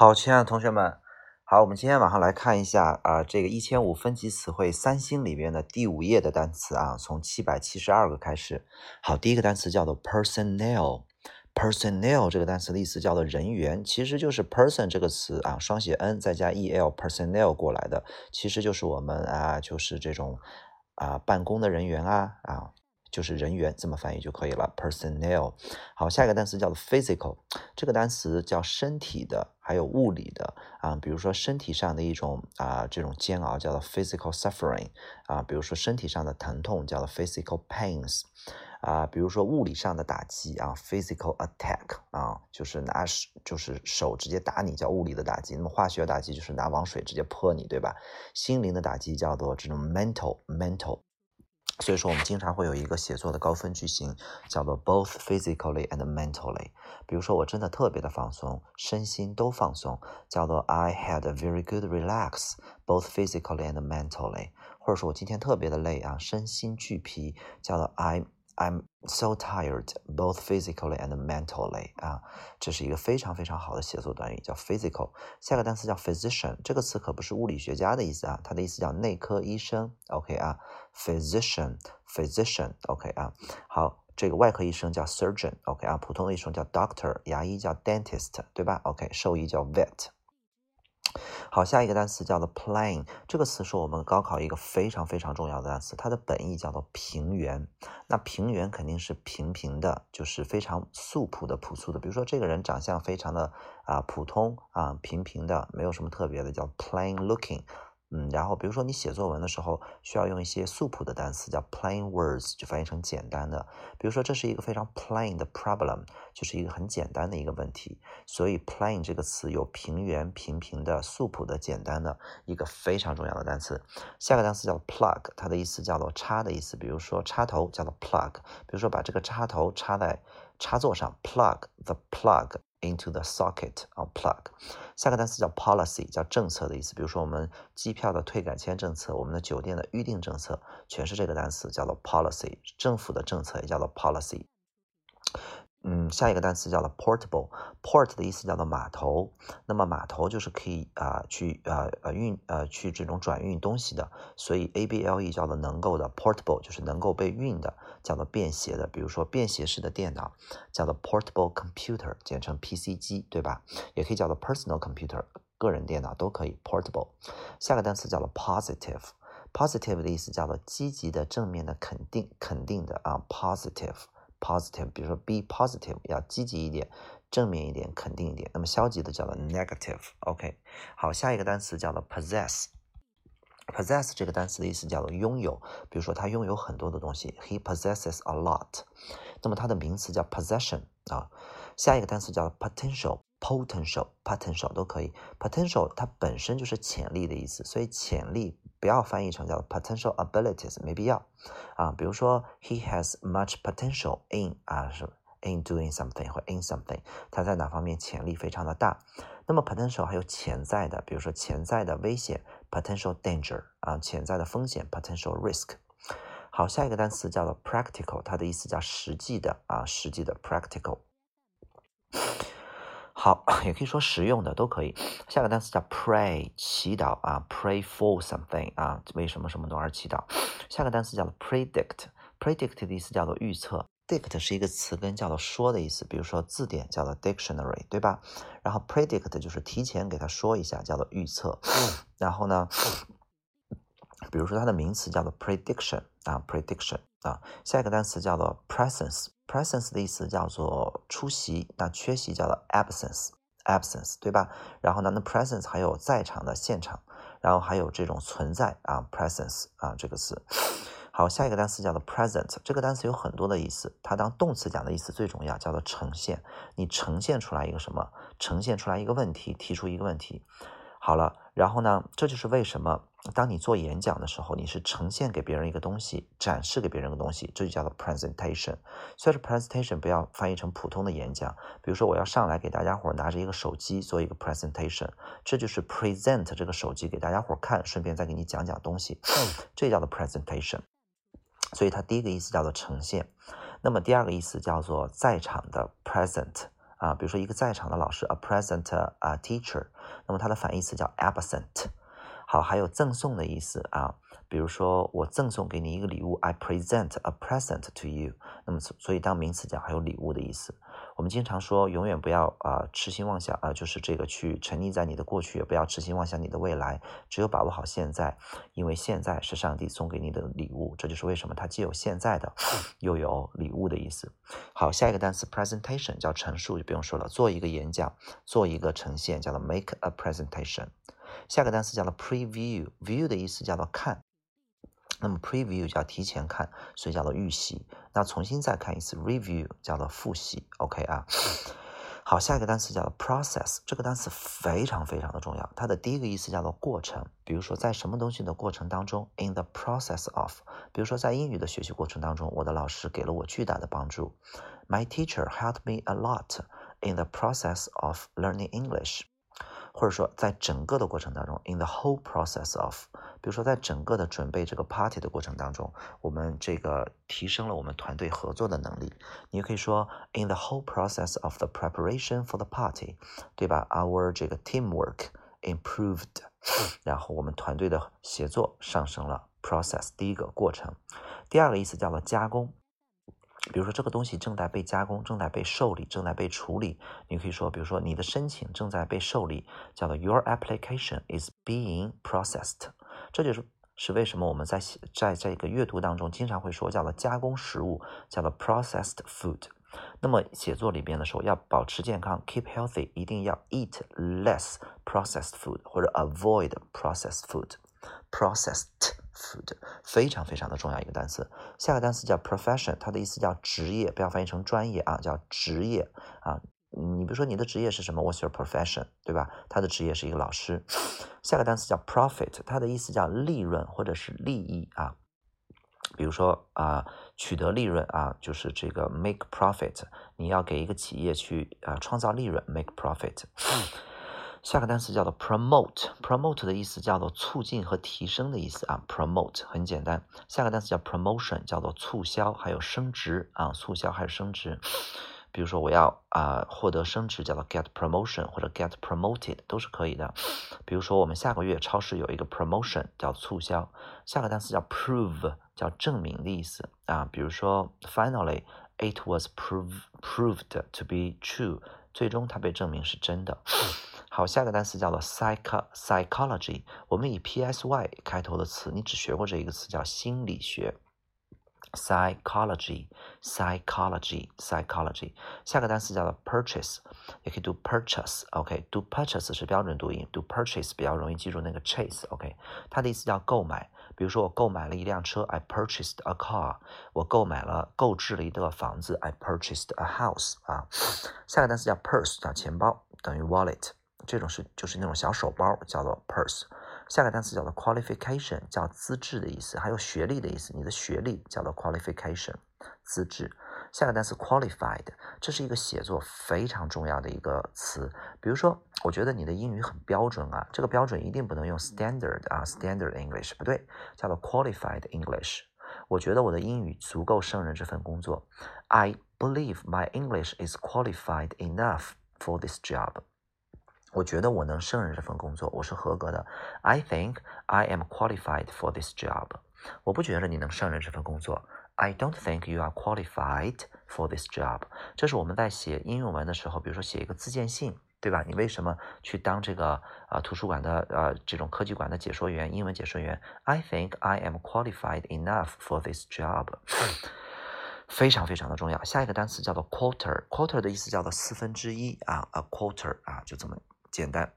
好，亲爱的同学们，好，我们今天晚上来看一下啊，这个一千五分级词汇三星里面的第五页的单词啊，从七百七十二个开始。好，第一个单词叫做 personnel，personnel 这个单词的意思叫做人员，其实就是 person 这个词啊，双写 n 再加 e l personnel 过来的，其实就是我们啊，就是这种啊办公的人员啊啊。就是人员这么翻译就可以了，personnel。好，下一个单词叫做 physical，这个单词叫身体的，还有物理的啊，比如说身体上的一种啊这种煎熬叫做 physical suffering 啊，比如说身体上的疼痛叫做 physical pains 啊，比如说物理上的打击啊，physical attack 啊，就是拿就是手直接打你叫物理的打击，那么化学打击就是拿往水直接泼你，对吧？心灵的打击叫做这种 mental mental。所以说，我们经常会有一个写作的高分句型，叫做 both physically and mentally。比如说，我真的特别的放松，身心都放松，叫做 I had a very good relax, both physically and mentally。或者说我今天特别的累啊，身心俱疲，叫做 I。I'm so tired, both physically and mentally. 啊，这是一个非常非常好的写作短语，叫 physical。下个单词叫 physician，这个词可不是物理学家的意思啊，它的意思叫内科医生。OK 啊，physician，physician。OK 啊，好，这个外科医生叫 surgeon。OK 啊，普通的医生叫 doctor，牙医叫 dentist，对吧？OK，兽医叫 vet。 好，下一个单词叫做 plain，这个词是我们高考一个非常非常重要的单词，它的本意叫做平原。那平原肯定是平平的，就是非常素朴的、朴素的。比如说这个人长相非常的啊普通啊平平的，没有什么特别的，叫 plain looking。嗯，然后比如说你写作文的时候需要用一些素朴的单词，叫 plain words，就翻译成简单的。比如说这是一个非常 plain 的 problem，就是一个很简单的一个问题。所以 plain 这个词有平原、平平的、素朴的、简单的一个非常重要的单词。下个单词叫 plug，它的意思叫做插的意思。比如说插头叫做 plug，比如说把这个插头插在插座上，plug the plug。Into the socket on plug。下个单词叫 policy，叫政策的意思。比如说我们机票的退改签政策，我们的酒店的预订政策，全是这个单词，叫做 policy。政府的政策也叫做 policy。嗯，下一个单词叫做 portable，port 的意思叫做码头，那么码头就是可以啊去呃呃运呃去这种转运东西的，所以 A B L E 叫做能够的，portable 就是能够被运的，叫做便携的，比如说便携式的电脑叫做 portable computer，简称 P C 机，对吧？也可以叫做 personal computer，个人电脑都可以 portable。下个单词叫做 positive，positive 的意思叫做积极的、正面的、肯定、肯定的啊，positive。positive，比如说 be positive，要积极一点，正面一点，肯定一点。那么消极的叫做 negative。OK，好，下一个单词叫做 possess。possess 这个单词的意思叫做拥有，比如说他拥有很多的东西，he possesses a lot。那么它的名词叫 possession 啊。下一个单词叫 potential。potential、potential 都可以，potential 它本身就是潜力的意思，所以潜力不要翻译成叫 potential abilities，没必要啊。比如说，he has much potential in 啊是 in doing something 或 in something，他在哪方面潜力非常的大。那么 potential 还有潜在的，比如说潜在的危险 potential danger 啊，潜在的风险 potential risk。好，下一个单词叫做 practical，它的意思叫实际的啊，实际的 practical。好，也可以说实用的都可以。下个单词叫 pray，祈祷啊，pray for something 啊，为什么什么东西而祈祷？下个单词叫做 predict，predict 的意思叫做预测，dict 是一个词根，叫做说的意思。比如说字典叫做 dictionary，对吧？然后 predict 就是提前给他说一下，叫做预测。然后呢，比如说它的名词叫做 prediction 啊，prediction 啊。下一个单词叫做 presence。Presence 的意思叫做出席，那缺席叫做 absence，absence 对吧？然后呢，那 presence 还有在场的现场，然后还有这种存在啊，presence 啊这个词。好，下一个单词叫做 present，这个单词有很多的意思，它当动词讲的意思最重要，叫做呈现。你呈现出来一个什么？呈现出来一个问题，提出一个问题。好了，然后呢，这就是为什么当你做演讲的时候，你是呈现给别人一个东西，展示给别人个东西，这就叫做 presentation。所以说 presentation 不要翻译成普通的演讲。比如说我要上来给大家伙拿着一个手机做一个 presentation，这就是 present 这个手机给大家伙看，顺便再给你讲讲东西，这叫做 presentation。所以它第一个意思叫做呈现，那么第二个意思叫做在场的 present。啊，比如说一个在场的老师，a present 啊 teacher，那么它的反义词叫 absent。好，还有赠送的意思啊，比如说我赠送给你一个礼物，I present a present to you。那么所以当名词讲还有礼物的意思。我们经常说，永远不要啊痴心妄想啊，就是这个去沉溺在你的过去，也不要痴心妄想你的未来，只有把握好现在，因为现在是上帝送给你的礼物。这就是为什么它既有现在的，又有礼物的意思。好，下一个单词 presentation 叫陈述，就不用说了，做一个演讲，做一个呈现，叫做 make a presentation。下个单词叫做 preview，view 的意思叫做看。那么 preview 叫提前看，所以叫做预习。那重新再看一次 review 叫做复习。OK 啊，好，下一个单词叫做 process，这个单词非常非常的重要。它的第一个意思叫做过程，比如说在什么东西的过程当中，in the process of。比如说在英语的学习过程当中，我的老师给了我巨大的帮助。My teacher helped me a lot in the process of learning English。或者说，在整个的过程当中，in the whole process of，比如说，在整个的准备这个 party 的过程当中，我们这个提升了我们团队合作的能力。你也可以说，in the whole process of the preparation for the party，对吧？Our 这个 teamwork improved，然后我们团队的协作上升了。process 第一个过程，第二个意思叫做加工。比如说这个东西正在被加工，正在被受理，正在被处理。你可以说，比如说你的申请正在被受理，叫做 Your application is being processed。这就是是为什么我们在在这个阅读当中经常会说叫做加工食物，叫做 processed food。那么写作里边的时候要保持健康，keep healthy，一定要 eat less processed food 或者 avoid processed food。Food 非常非常的重要一个单词，下个单词叫 profession，它的意思叫职业，不要翻译成专业啊，叫职业啊。你比如说你的职业是什么？What's your profession？对吧？他的职业是一个老师。下个单词叫 profit，它的意思叫利润或者是利益啊。比如说啊，取得利润啊，就是这个 make profit，你要给一个企业去啊创造利润，make profit。下个单词叫做 promote，promote 的意思叫做促进和提升的意思啊，promote 很简单。下个单词叫 promotion，叫做促销，还有升职啊，促销还有升职。比如说我要啊获得升职，叫做 get promotion 或者 get promoted 都是可以的。比如说我们下个月超市有一个 promotion 叫促销。下个单词叫 prove，叫证明的意思啊。比如说 finally it was proved proved to be true，最终它被证明是真的。好，下个单词叫做 psych psychology。我们以 p s y 开头的词，你只学过这一个词叫心理学。psychology psychology psychology。下个单词叫做 purchase，也可以读 purchase。OK，读 purchase 是标准读音，读 purchase 比较容易记住那个 chase。OK，它的意思叫购买。比如说我购买了一辆车，I purchased a car。我购买了购置了一个房子，I purchased a house。啊，下个单词叫 purse，叫钱包，等于 wallet。这种是就是那种小手包，叫做 purse。下个单词叫做 qualification，叫资质的意思，还有学历的意思。你的学历叫做 qualification，资质。下个单词 qualified，这是一个写作非常重要的一个词。比如说，我觉得你的英语很标准啊，这个标准一定不能用 standard 啊，standard English 不对，叫做 qualified English。我觉得我的英语足够胜任这份工作。I believe my English is qualified enough for this job。我觉得我能胜任这份工作，我是合格的。I think I am qualified for this job。我不觉得你能胜任这份工作。I don't think you are qualified for this job。这是我们在写应用文的时候，比如说写一个自荐信，对吧？你为什么去当这个啊图书馆的呃这种科技馆的解说员、英文解说员？I think I am qualified enough for this job。非常非常的重要。下一个单词叫做 quarter，quarter 的意思叫做四分之一啊，a quarter 啊，就这么。简单，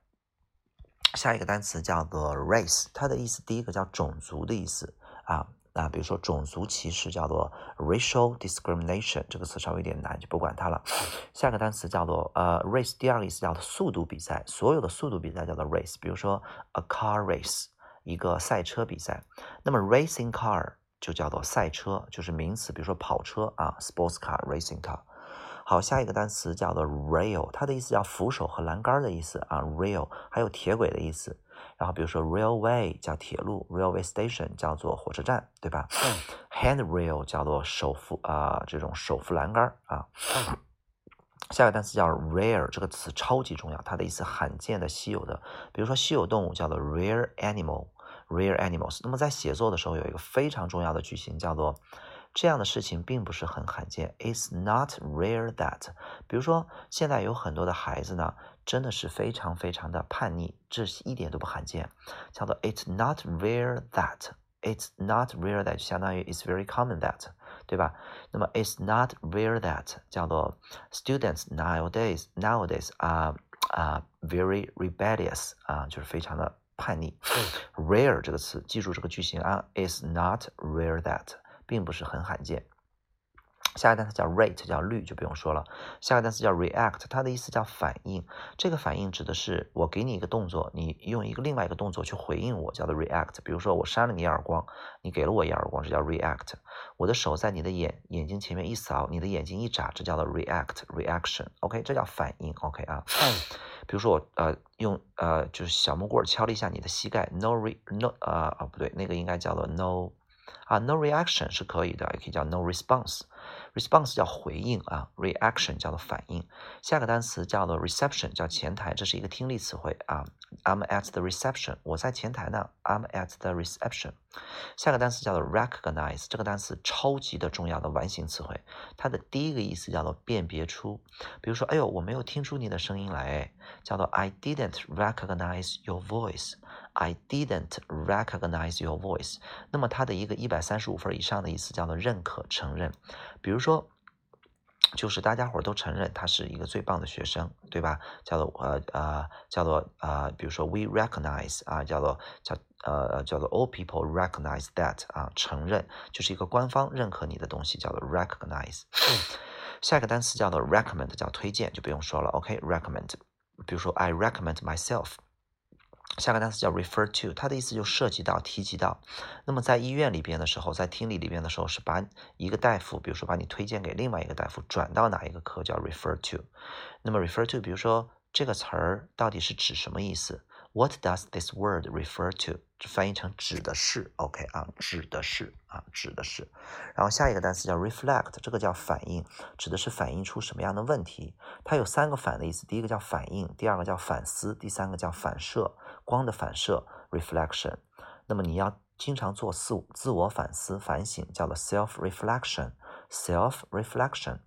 下一个单词叫做 race，它的意思第一个叫种族的意思啊那，比如说种族歧视叫做 racial discrimination，这个词稍微有点难，就不管它了。下个单词叫做呃 race，第二个意思叫做速度比赛，所有的速度比赛叫做 race，比如说 a car race，一个赛车比赛。那么 racing car 就叫做赛车，就是名词，比如说跑车啊，sports car，racing car。好，下一个单词叫做 rail，它的意思叫扶手和栏杆的意思啊，rail 还有铁轨的意思。然后比如说 railway 叫铁路，railway station 叫做火车站，对吧？handrail 叫做手扶啊，这种手扶栏杆啊。下一个单词叫 rare，这个词超级重要，它的意思罕见的、稀有的。比如说稀有动物叫做 rare animal，rare animals。那么在写作的时候有一个非常重要的句型叫做这样的事情并不是很罕见，It's not rare that。比如说现在有很多的孩子呢，真的是非常非常的叛逆，这是一点都不罕见，叫做 It's not rare that，It's not rare that 相当于 It's very common that。对吧？那么 it's not rare that 叫做 students nowadays nowadays are are very rebellious 啊，就是非常的叛逆。rare 这个词，记住这个句型啊，It's not rare that 并不是很罕见。下一个单词叫 rate，叫率就不用说了。下一个单词叫 react，它的意思叫反应。这个反应指的是我给你一个动作，你用一个另外一个动作去回应我，叫做 react。比如说我扇了你一耳光，你给了我一耳光，这叫 react。我的手在你的眼眼睛前面一扫，你的眼睛一眨，这叫做 react，reaction。OK，这叫反应。OK 啊，比如说我呃用呃就是小木棍敲了一下你的膝盖，no re no 啊啊不对，那个应该叫做 no 啊 no reaction 是可以的，也可以叫 no response。response 叫回应啊，reaction 叫做反应。下个单词叫做 reception，叫前台，这是一个听力词汇啊。I'm at the reception，我在前台呢。I'm at the reception。下个单词叫做 recognize，这个单词超级的重要的完形词汇，它的第一个意思叫做辨别出。比如说，哎呦，我没有听出你的声音来，叫做 I didn't recognize your voice。I didn't recognize your voice。那么它的一个一百三十五分以上的意思叫做认可、承认。比如说，就是大家伙都承认他是一个最棒的学生，对吧？叫做呃呃，叫做呃，比如说 we recognize 啊，叫做叫呃叫做 all people recognize that 啊，承认就是一个官方认可你的东西，叫做 recognize。下一个单词叫做 recommend，叫推荐，就不用说了。OK，recommend。比如说 I recommend myself。下个单词叫 refer to，它的意思就涉及到、提及到。那么在医院里边的时候，在听力里边的时候，是把一个大夫，比如说把你推荐给另外一个大夫，转到哪一个科叫 refer to。那么 refer to，比如说这个词儿到底是指什么意思？What does this word refer to？翻译成指的是，OK 啊，指的是啊，指的是。然后下一个单词叫 reflect，这个叫反应，指的是反映出什么样的问题。它有三个反的意思，第一个叫反应，第二个叫反思，第三个叫反射，光的反射 reflection。那么你要经常做自自我反思、反省，叫做 self reflection，self reflection。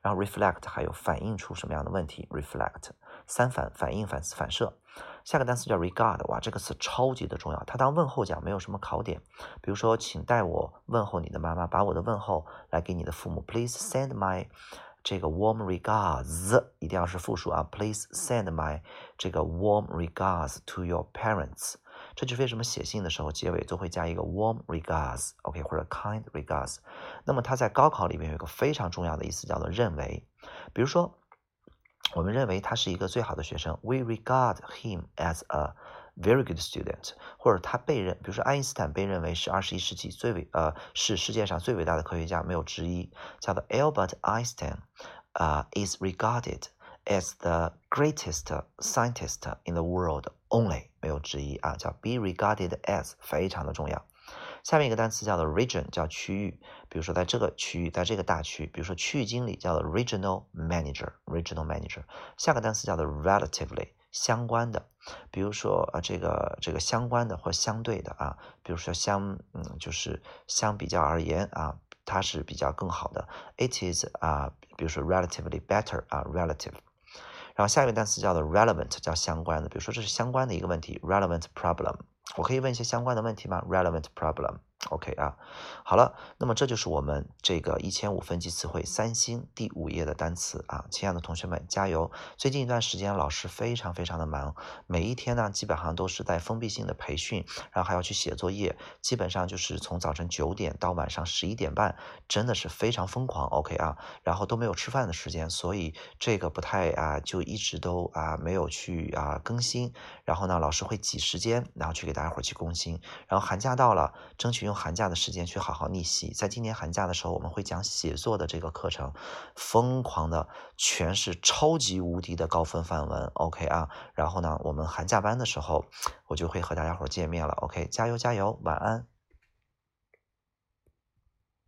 然后 reflect 还有反映出什么样的问题，reflect 三反反应反思反射。下个单词叫 regard，哇，这个词超级的重要，它当问候讲，没有什么考点。比如说，请代我问候你的妈妈，把我的问候来给你的父母。Please send my 这个 warm regards，一定要是复数啊。Please send my 这个 warm regards to your parents。这就是为什么写信的时候结尾都会加一个 warm regards，OK，或者 kind regards。那么它在高考里面有一个非常重要的意思，叫做认为。比如说。我们认为他是一个最好的学生，We regard him as a very good student。或者他被认，比如说爱因斯坦被认为是二十一世纪最伟呃是世界上最伟大的科学家，没有之一，叫做 Albert Einstein，啊，is regarded as the greatest scientist in the world only，没有之一啊，叫 be regarded as，非常的重要。下面一个单词叫做 region，叫区域。比如说，在这个区域，在这个大区，比如说区域经理叫做 regional manager，regional manager。下个单词叫做 relatively， 相关的。比如说，啊，这个这个相关的或相对的啊，比如说相，嗯，就是相比较而言啊，它是比较更好的。It is 啊，比如说 relatively better 啊，relative。然后下一个单词叫做 relevant，叫相关的。比如说，这是相关的一个问题，relevant problem。我可以问一些相关的问题吗？Relevant problem。OK 啊，好了，那么这就是我们这个一千五分级词汇三星第五页的单词啊，亲爱的同学们加油！最近一段时间老师非常非常的忙，每一天呢基本上都是在封闭性的培训，然后还要去写作业，基本上就是从早晨九点到晚上十一点半，真的是非常疯狂。OK 啊，然后都没有吃饭的时间，所以这个不太啊，就一直都啊没有去啊更新。然后呢，老师会挤时间，然后去给大家伙去更新。然后寒假到了，争取用寒假的时间去好好逆袭，在今年寒假的时候，我们会讲写作的这个课程，疯狂的全是超级无敌的高分范文，OK 啊，然后呢，我们寒假班的时候，我就会和大家伙见面了，OK，加油加油，晚安。